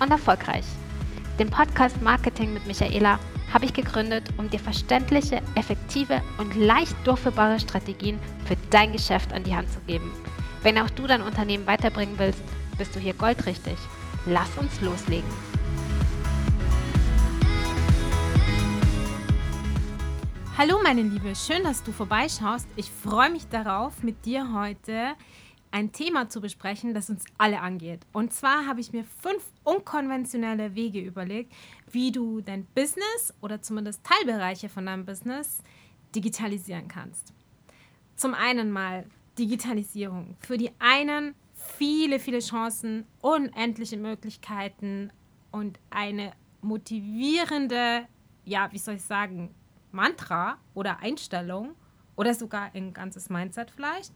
und erfolgreich. Den Podcast Marketing mit Michaela habe ich gegründet, um dir verständliche, effektive und leicht durchführbare Strategien für dein Geschäft an die Hand zu geben. Wenn auch du dein Unternehmen weiterbringen willst, bist du hier goldrichtig. Lass uns loslegen. Hallo meine Liebe, schön, dass du vorbeischaust. Ich freue mich darauf, mit dir heute ein Thema zu besprechen, das uns alle angeht. Und zwar habe ich mir fünf unkonventionelle Wege überlegt, wie du dein Business oder zumindest Teilbereiche von deinem Business digitalisieren kannst. Zum einen mal Digitalisierung. Für die einen viele, viele Chancen, unendliche Möglichkeiten und eine motivierende, ja, wie soll ich sagen, Mantra oder Einstellung oder sogar ein ganzes Mindset vielleicht.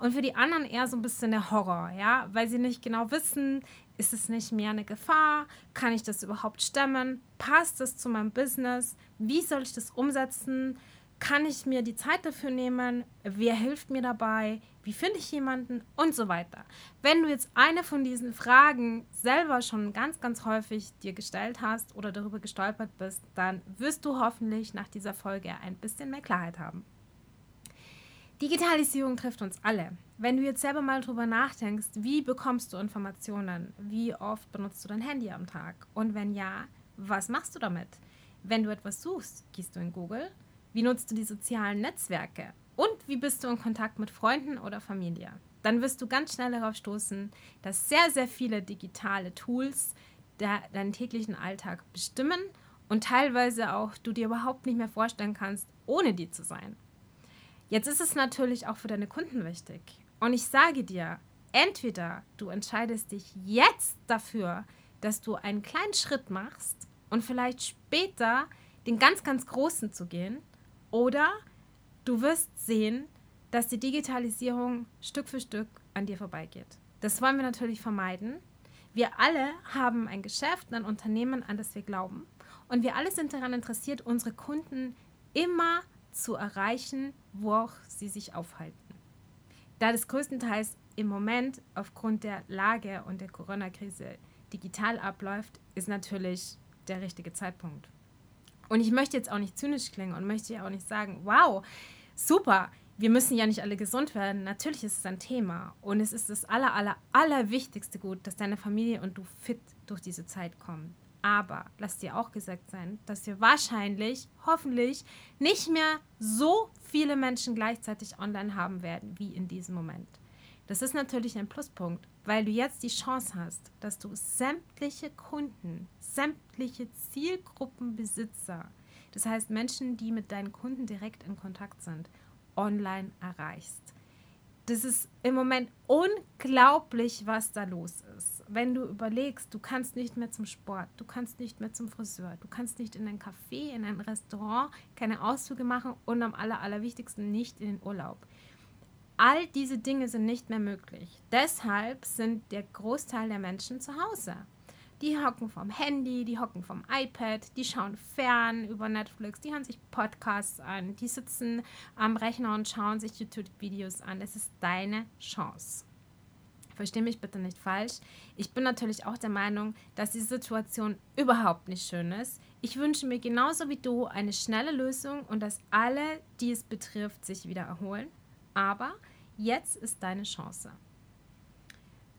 Und für die anderen eher so ein bisschen der Horror, ja, weil sie nicht genau wissen, ist es nicht mehr eine Gefahr? Kann ich das überhaupt stemmen? Passt das zu meinem Business? Wie soll ich das umsetzen? Kann ich mir die Zeit dafür nehmen? Wer hilft mir dabei? Wie finde ich jemanden? Und so weiter. Wenn du jetzt eine von diesen Fragen selber schon ganz, ganz häufig dir gestellt hast oder darüber gestolpert bist, dann wirst du hoffentlich nach dieser Folge ein bisschen mehr Klarheit haben. Digitalisierung trifft uns alle. Wenn du jetzt selber mal drüber nachdenkst, wie bekommst du Informationen? Wie oft benutzt du dein Handy am Tag? Und wenn ja, was machst du damit? Wenn du etwas suchst, gehst du in Google? Wie nutzt du die sozialen Netzwerke? Und wie bist du in Kontakt mit Freunden oder Familie? Dann wirst du ganz schnell darauf stoßen, dass sehr, sehr viele digitale Tools deinen täglichen Alltag bestimmen und teilweise auch du dir überhaupt nicht mehr vorstellen kannst, ohne die zu sein. Jetzt ist es natürlich auch für deine Kunden wichtig. Und ich sage dir, entweder du entscheidest dich jetzt dafür, dass du einen kleinen Schritt machst und vielleicht später den ganz, ganz großen zu gehen, oder du wirst sehen, dass die Digitalisierung Stück für Stück an dir vorbeigeht. Das wollen wir natürlich vermeiden. Wir alle haben ein Geschäft, ein Unternehmen, an das wir glauben. Und wir alle sind daran interessiert, unsere Kunden immer zu erreichen, wo auch sie sich aufhalten. Da das größtenteils im Moment aufgrund der Lage und der Corona-Krise digital abläuft, ist natürlich der richtige Zeitpunkt. Und ich möchte jetzt auch nicht zynisch klingen und möchte ja auch nicht sagen, wow, super, wir müssen ja nicht alle gesund werden. Natürlich ist es ein Thema und es ist das aller, aller, aller wichtigste Gut, dass deine Familie und du fit durch diese Zeit kommen. Aber lass dir auch gesagt sein, dass wir wahrscheinlich, hoffentlich, nicht mehr so viele Menschen gleichzeitig online haben werden wie in diesem Moment. Das ist natürlich ein Pluspunkt, weil du jetzt die Chance hast, dass du sämtliche Kunden, sämtliche Zielgruppenbesitzer, das heißt Menschen, die mit deinen Kunden direkt in Kontakt sind, online erreichst das ist im Moment unglaublich, was da los ist. Wenn du überlegst, du kannst nicht mehr zum Sport, du kannst nicht mehr zum Friseur, du kannst nicht in ein Café, in ein Restaurant, keine Ausflüge machen und am aller, allerwichtigsten nicht in den Urlaub. All diese Dinge sind nicht mehr möglich. Deshalb sind der Großteil der Menschen zu Hause. Die hocken vom Handy, die hocken vom iPad, die schauen fern über Netflix, die hören sich Podcasts an, die sitzen am Rechner und schauen sich YouTube-Videos an. Es ist deine Chance. Verstehe mich bitte nicht falsch. Ich bin natürlich auch der Meinung, dass die Situation überhaupt nicht schön ist. Ich wünsche mir genauso wie du eine schnelle Lösung und dass alle, die es betrifft, sich wieder erholen. Aber jetzt ist deine Chance.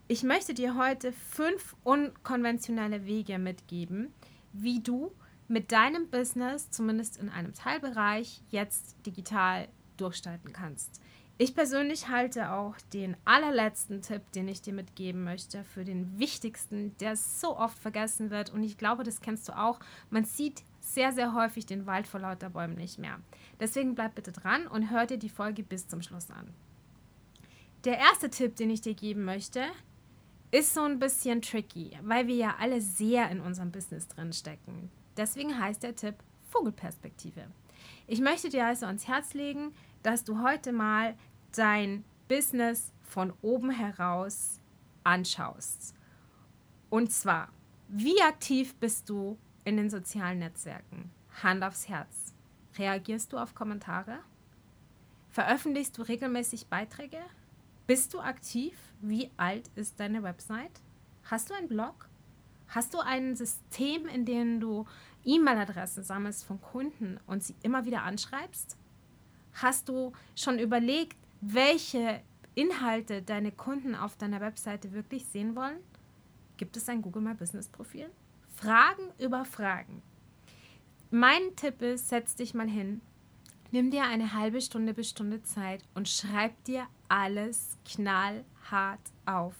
Ich möchte dir heute fünf unkonventionelle Wege mitgeben, wie du mit deinem Business, zumindest in einem Teilbereich, jetzt digital durchstarten kannst. Ich persönlich halte auch den allerletzten Tipp, den ich dir mitgeben möchte, für den wichtigsten, der so oft vergessen wird. Und ich glaube, das kennst du auch. Man sieht sehr, sehr häufig den Wald vor lauter Bäumen nicht mehr. Deswegen bleib bitte dran und hör dir die Folge bis zum Schluss an. Der erste Tipp, den ich dir geben möchte, ist so ein bisschen tricky, weil wir ja alle sehr in unserem Business drin stecken. Deswegen heißt der Tipp Vogelperspektive. Ich möchte dir also ans Herz legen, dass du heute mal dein Business von oben heraus anschaust. Und zwar, wie aktiv bist du in den sozialen Netzwerken? Hand aufs Herz. Reagierst du auf Kommentare? Veröffentlichst du regelmäßig Beiträge? Bist du aktiv? Wie alt ist deine Website? Hast du einen Blog? Hast du ein System, in dem du E-Mail-Adressen sammelst von Kunden und sie immer wieder anschreibst? Hast du schon überlegt, welche Inhalte deine Kunden auf deiner Webseite wirklich sehen wollen? Gibt es ein Google My Business Profil? Fragen über Fragen. Mein Tipp ist, setz dich mal hin, nimm dir eine halbe Stunde bis Stunde Zeit und schreib dir alles knallhart auf.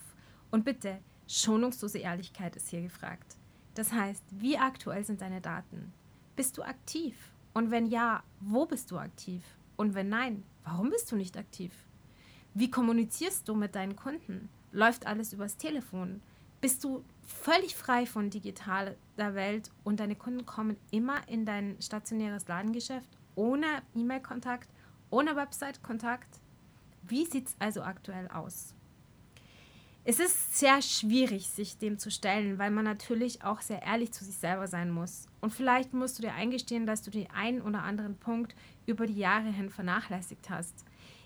Und bitte, schonungslose Ehrlichkeit ist hier gefragt. Das heißt, wie aktuell sind deine Daten? Bist du aktiv? Und wenn ja, wo bist du aktiv? Und wenn nein, warum bist du nicht aktiv? Wie kommunizierst du mit deinen Kunden? Läuft alles übers Telefon? Bist du völlig frei von digitaler Welt und deine Kunden kommen immer in dein stationäres Ladengeschäft ohne E-Mail-Kontakt, ohne Website-Kontakt? Wie sieht es also aktuell aus? Es ist sehr schwierig, sich dem zu stellen, weil man natürlich auch sehr ehrlich zu sich selber sein muss. Und vielleicht musst du dir eingestehen, dass du den einen oder anderen Punkt über die Jahre hin vernachlässigt hast.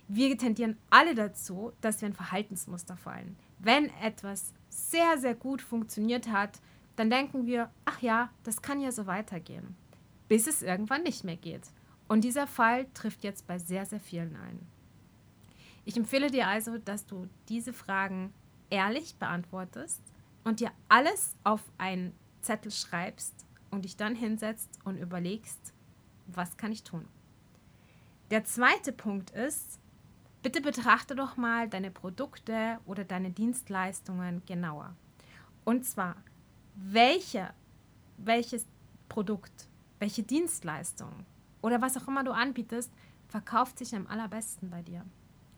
Wir tendieren alle dazu, dass wir ein Verhaltensmuster fallen. Wenn etwas sehr, sehr gut funktioniert hat, dann denken wir, ach ja, das kann ja so weitergehen, bis es irgendwann nicht mehr geht. Und dieser Fall trifft jetzt bei sehr, sehr vielen ein. Ich empfehle dir also, dass du diese Fragen ehrlich beantwortest und dir alles auf einen Zettel schreibst und dich dann hinsetzt und überlegst, was kann ich tun. Der zweite Punkt ist, bitte betrachte doch mal deine Produkte oder deine Dienstleistungen genauer. Und zwar, welche, welches Produkt, welche Dienstleistung oder was auch immer du anbietest, verkauft sich am allerbesten bei dir.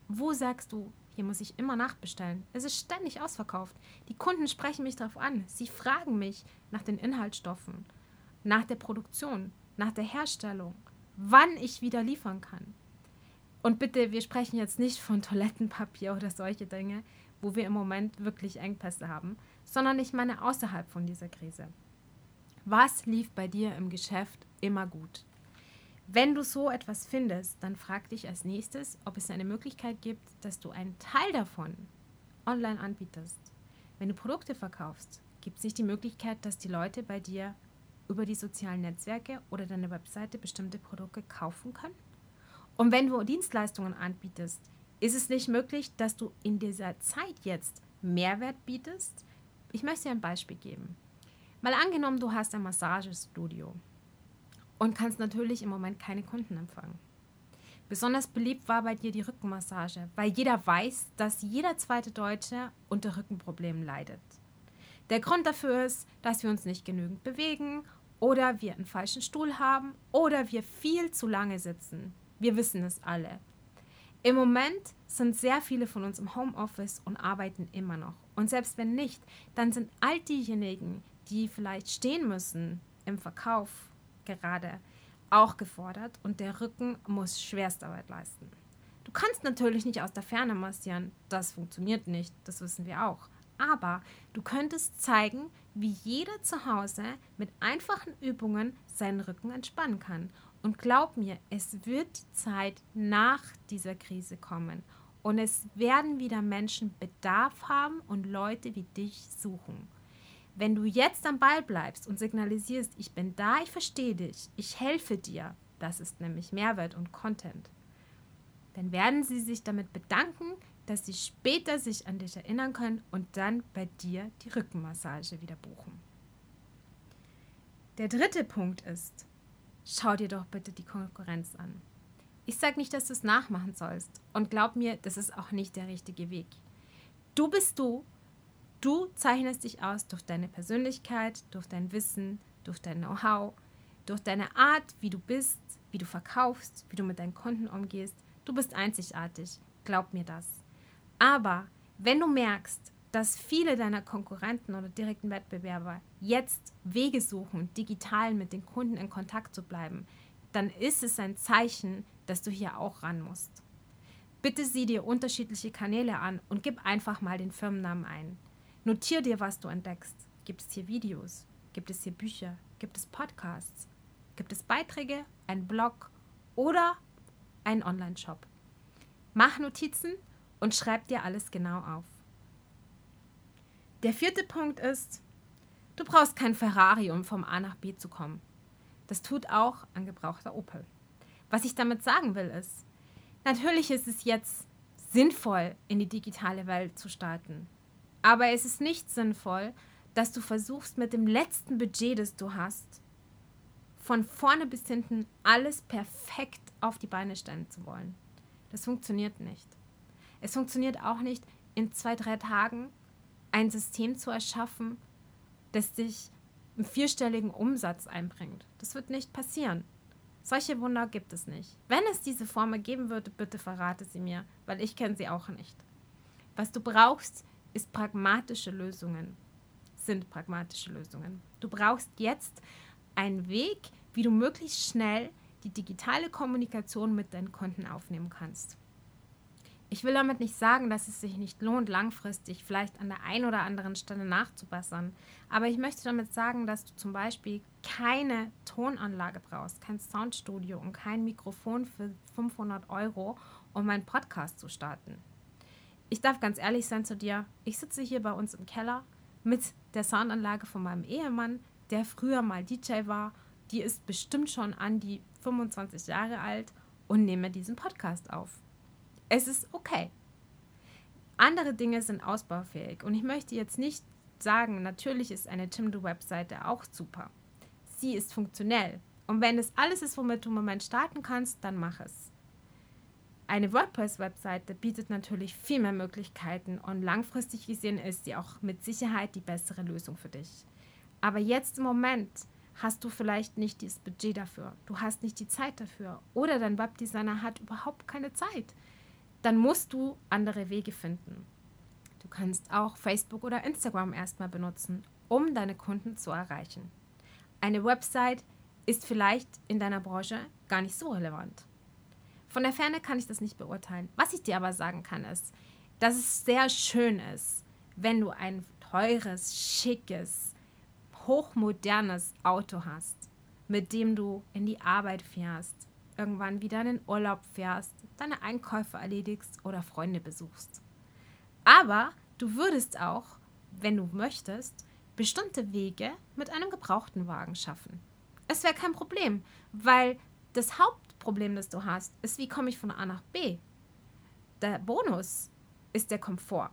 Wo sagst du, hier muss ich immer nachbestellen? Es ist ständig ausverkauft. Die Kunden sprechen mich darauf an. Sie fragen mich nach den Inhaltsstoffen, nach der Produktion, nach der Herstellung, wann ich wieder liefern kann. Und bitte, wir sprechen jetzt nicht von Toilettenpapier oder solche Dinge, wo wir im Moment wirklich Engpässe haben, sondern ich meine außerhalb von dieser Krise. Was lief bei dir im Geschäft immer gut? Wenn du so etwas findest, dann frag dich als nächstes, ob es eine Möglichkeit gibt, dass du einen Teil davon online anbietest. Wenn du Produkte verkaufst, gibt es nicht die Möglichkeit, dass die Leute bei dir über die sozialen Netzwerke oder deine Webseite bestimmte Produkte kaufen können? Und wenn du Dienstleistungen anbietest, ist es nicht möglich, dass du in dieser Zeit jetzt Mehrwert bietest? Ich möchte dir ein Beispiel geben. Mal angenommen, du hast ein Massagestudio und kannst natürlich im Moment keine Kunden empfangen. Besonders beliebt war bei dir die Rückenmassage, weil jeder weiß, dass jeder zweite Deutsche unter Rückenproblemen leidet. Der Grund dafür ist, dass wir uns nicht genügend bewegen oder wir einen falschen Stuhl haben oder wir viel zu lange sitzen. Wir wissen es alle. Im Moment sind sehr viele von uns im Homeoffice und arbeiten immer noch. Und selbst wenn nicht, dann sind all diejenigen, die vielleicht stehen müssen im Verkauf gerade auch gefordert und der Rücken muss Schwerstarbeit leisten. Du kannst natürlich nicht aus der Ferne massieren, das funktioniert nicht, das wissen wir auch. Aber du könntest zeigen, wie jeder zu Hause mit einfachen Übungen seinen Rücken entspannen kann. Und glaub mir, es wird die Zeit nach dieser Krise kommen. Und es werden wieder Menschen Bedarf haben und Leute wie dich suchen. Wenn du jetzt am Ball bleibst und signalisierst, ich bin da, ich verstehe dich, ich helfe dir, das ist nämlich Mehrwert und Content, dann werden sie sich damit bedanken, dass sie später sich an dich erinnern können und dann bei dir die Rückenmassage wieder buchen. Der dritte Punkt ist, schau dir doch bitte die Konkurrenz an. Ich sage nicht, dass du es nachmachen sollst und glaub mir, das ist auch nicht der richtige Weg. Du bist du Du zeichnest dich aus durch deine Persönlichkeit, durch dein Wissen, durch dein Know-how, durch deine Art, wie du bist, wie du verkaufst, wie du mit deinen Kunden umgehst. Du bist einzigartig, glaub mir das. Aber wenn du merkst, dass viele deiner Konkurrenten oder direkten Wettbewerber jetzt Wege suchen, digital mit den Kunden in Kontakt zu bleiben, dann ist es ein Zeichen, dass du hier auch ran musst. Bitte sieh dir unterschiedliche Kanäle an und gib einfach mal den Firmennamen ein. Notier dir, was du entdeckst. Gibt es hier Videos? Gibt es hier Bücher? Gibt es Podcasts? Gibt es Beiträge, einen Blog oder einen Online-Shop? Mach Notizen und schreib dir alles genau auf. Der vierte Punkt ist, du brauchst kein Ferrari, um vom A nach B zu kommen. Das tut auch ein gebrauchter Opel. Was ich damit sagen will, ist, natürlich ist es jetzt sinnvoll, in die digitale Welt zu starten. Aber es ist nicht sinnvoll, dass du versuchst, mit dem letzten Budget, das du hast, von vorne bis hinten alles perfekt auf die Beine stellen zu wollen. Das funktioniert nicht. Es funktioniert auch nicht, in zwei, drei Tagen ein System zu erschaffen, das dich einen vierstelligen Umsatz einbringt. Das wird nicht passieren. Solche Wunder gibt es nicht. Wenn es diese Formel geben würde, bitte verrate sie mir, weil ich kenne sie auch nicht. Was du brauchst, ist pragmatische Lösungen. Sind pragmatische Lösungen. Du brauchst jetzt einen Weg, wie du möglichst schnell die digitale Kommunikation mit deinen Kunden aufnehmen kannst. Ich will damit nicht sagen, dass es sich nicht lohnt, langfristig vielleicht an der einen oder anderen Stelle nachzubessern. Aber ich möchte damit sagen, dass du zum Beispiel keine Tonanlage brauchst, kein Soundstudio und kein Mikrofon für 500 Euro, um meinen Podcast zu starten. Ich darf ganz ehrlich sein zu dir. Ich sitze hier bei uns im Keller mit der Soundanlage von meinem Ehemann, der früher mal DJ war. Die ist bestimmt schon an die 25 Jahre alt und nehme diesen Podcast auf es ist okay. Andere Dinge sind ausbaufähig und ich möchte jetzt nicht sagen, natürlich ist eine Timdo-Webseite auch super. Sie ist funktionell und wenn es alles ist, womit du im Moment starten kannst, dann mach es. Eine WordPress-Webseite bietet natürlich viel mehr Möglichkeiten und langfristig gesehen ist sie auch mit Sicherheit die bessere Lösung für dich. Aber jetzt im Moment hast du vielleicht nicht das Budget dafür, du hast nicht die Zeit dafür oder dein Webdesigner hat überhaupt keine Zeit dann musst du andere Wege finden. Du kannst auch Facebook oder Instagram erstmal benutzen, um deine Kunden zu erreichen. Eine Website ist vielleicht in deiner Branche gar nicht so relevant. Von der Ferne kann ich das nicht beurteilen. Was ich dir aber sagen kann, ist, dass es sehr schön ist, wenn du ein teures, schickes, hochmodernes Auto hast, mit dem du in die Arbeit fährst, irgendwann wieder in den Urlaub fährst, deine Einkäufe erledigst oder Freunde besuchst. Aber du würdest auch, wenn du möchtest, bestimmte Wege mit einem gebrauchten Wagen schaffen. Es wäre kein Problem, weil das Hauptproblem, das du hast, ist, wie komme ich von A nach B. Der Bonus ist der Komfort.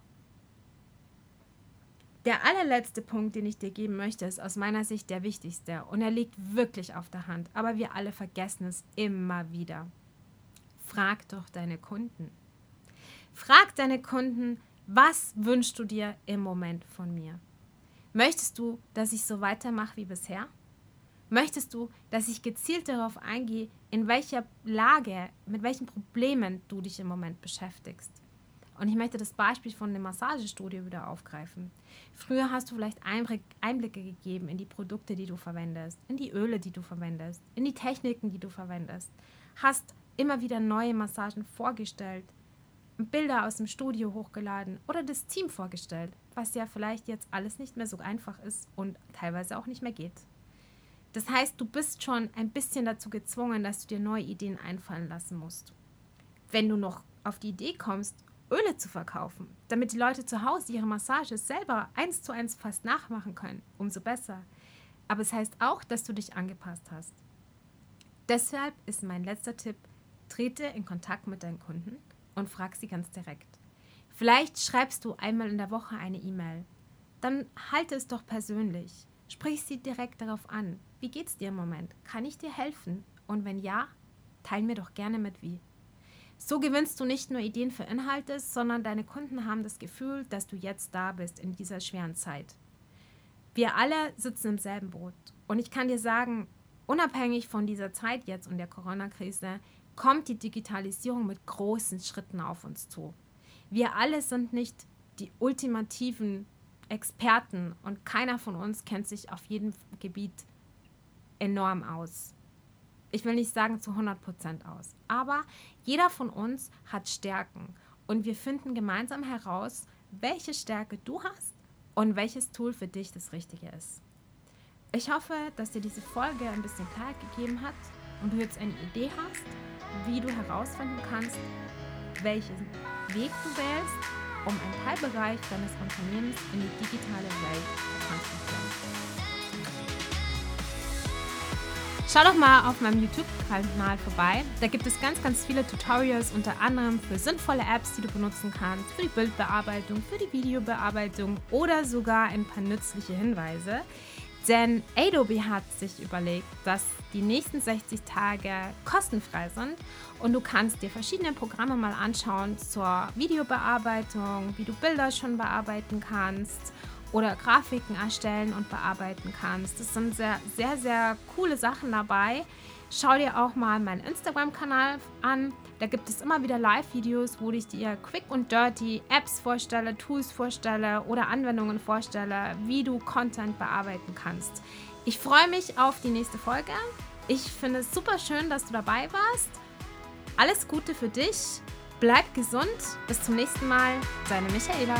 Der allerletzte Punkt, den ich dir geben möchte, ist aus meiner Sicht der wichtigste und er liegt wirklich auf der Hand, aber wir alle vergessen es immer wieder. Frag doch deine Kunden. Frag deine Kunden, was wünschst du dir im Moment von mir? Möchtest du, dass ich so weitermache wie bisher? Möchtest du, dass ich gezielt darauf eingehe, in welcher Lage, mit welchen Problemen du dich im Moment beschäftigst? Und ich möchte das Beispiel von dem Massagestudio wieder aufgreifen. Früher hast du vielleicht Einblicke gegeben in die Produkte, die du verwendest, in die Öle, die du verwendest, in die Techniken, die du verwendest. Hast immer wieder neue Massagen vorgestellt, Bilder aus dem Studio hochgeladen oder das Team vorgestellt, was ja vielleicht jetzt alles nicht mehr so einfach ist und teilweise auch nicht mehr geht. Das heißt, du bist schon ein bisschen dazu gezwungen, dass du dir neue Ideen einfallen lassen musst. Wenn du noch auf die Idee kommst, Öle zu verkaufen, damit die Leute zu Hause ihre Massages selber eins zu eins fast nachmachen können, umso besser. Aber es heißt auch, dass du dich angepasst hast. Deshalb ist mein letzter Tipp, trete in Kontakt mit deinen Kunden und frag sie ganz direkt. Vielleicht schreibst du einmal in der Woche eine E-Mail. Dann halte es doch persönlich. Sprich sie direkt darauf an. Wie geht's dir im Moment? Kann ich dir helfen? Und wenn ja, teil mir doch gerne mit wie. So gewinnst du nicht nur Ideen für Inhalte, sondern deine Kunden haben das Gefühl, dass du jetzt da bist in dieser schweren Zeit. Wir alle sitzen im selben Boot. Und ich kann dir sagen, unabhängig von dieser Zeit jetzt und der Corona-Krise, kommt die Digitalisierung mit großen Schritten auf uns zu. Wir alle sind nicht die ultimativen Experten und keiner von uns kennt sich auf jedem Gebiet enorm aus. Ich will nicht sagen zu 100% aus, aber jeder von uns hat Stärken und wir finden gemeinsam heraus, welche Stärke du hast und welches Tool für dich das Richtige ist. Ich hoffe, dass dir diese Folge ein bisschen Klarheit gegeben hat und du jetzt eine Idee hast, wie du herausfinden kannst, welchen Weg du wählst, um einen Teilbereich deines Unternehmens in die digitale Welt zu transportieren. Schau doch mal auf meinem YouTube-Kanal vorbei. Da gibt es ganz, ganz viele Tutorials, unter anderem für sinnvolle Apps, die du benutzen kannst, für die Bildbearbeitung, für die Videobearbeitung oder sogar ein paar nützliche Hinweise. Denn Adobe hat sich überlegt, dass die nächsten 60 Tage kostenfrei sind und du kannst dir verschiedene Programme mal anschauen zur Videobearbeitung, wie du Bilder schon bearbeiten kannst oder Grafiken erstellen und bearbeiten kannst. Das sind sehr, sehr, sehr coole Sachen dabei. Schau dir auch mal meinen Instagram-Kanal an. Da gibt es immer wieder Live-Videos, wo ich dir quick und dirty Apps vorstelle, Tools vorstelle oder Anwendungen vorstelle, wie du Content bearbeiten kannst. Ich freue mich auf die nächste Folge. Ich finde es super schön, dass du dabei warst. Alles Gute für dich. Bleib gesund. Bis zum nächsten Mal. Deine Michaela.